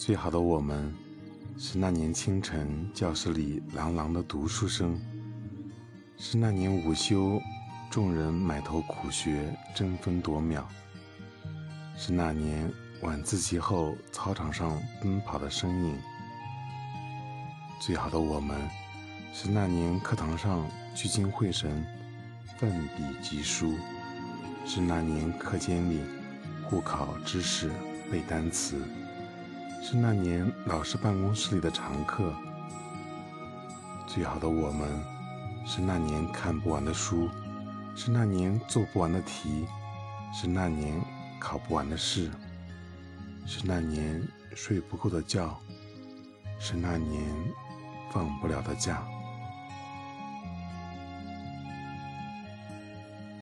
最好的我们，是那年清晨教室里朗朗的读书声，是那年午休众人埋头苦学争分夺秒，是那年晚自习后操场上奔跑的身影。最好的我们，是那年课堂上聚精会神奋笔疾书，是那年课间里互考知识背单词。是那年老师办公室里的常客。最好的我们，是那年看不完的书，是那年做不完的题，是那年考不完的试，是那年睡不够的觉，是那年放不了的假。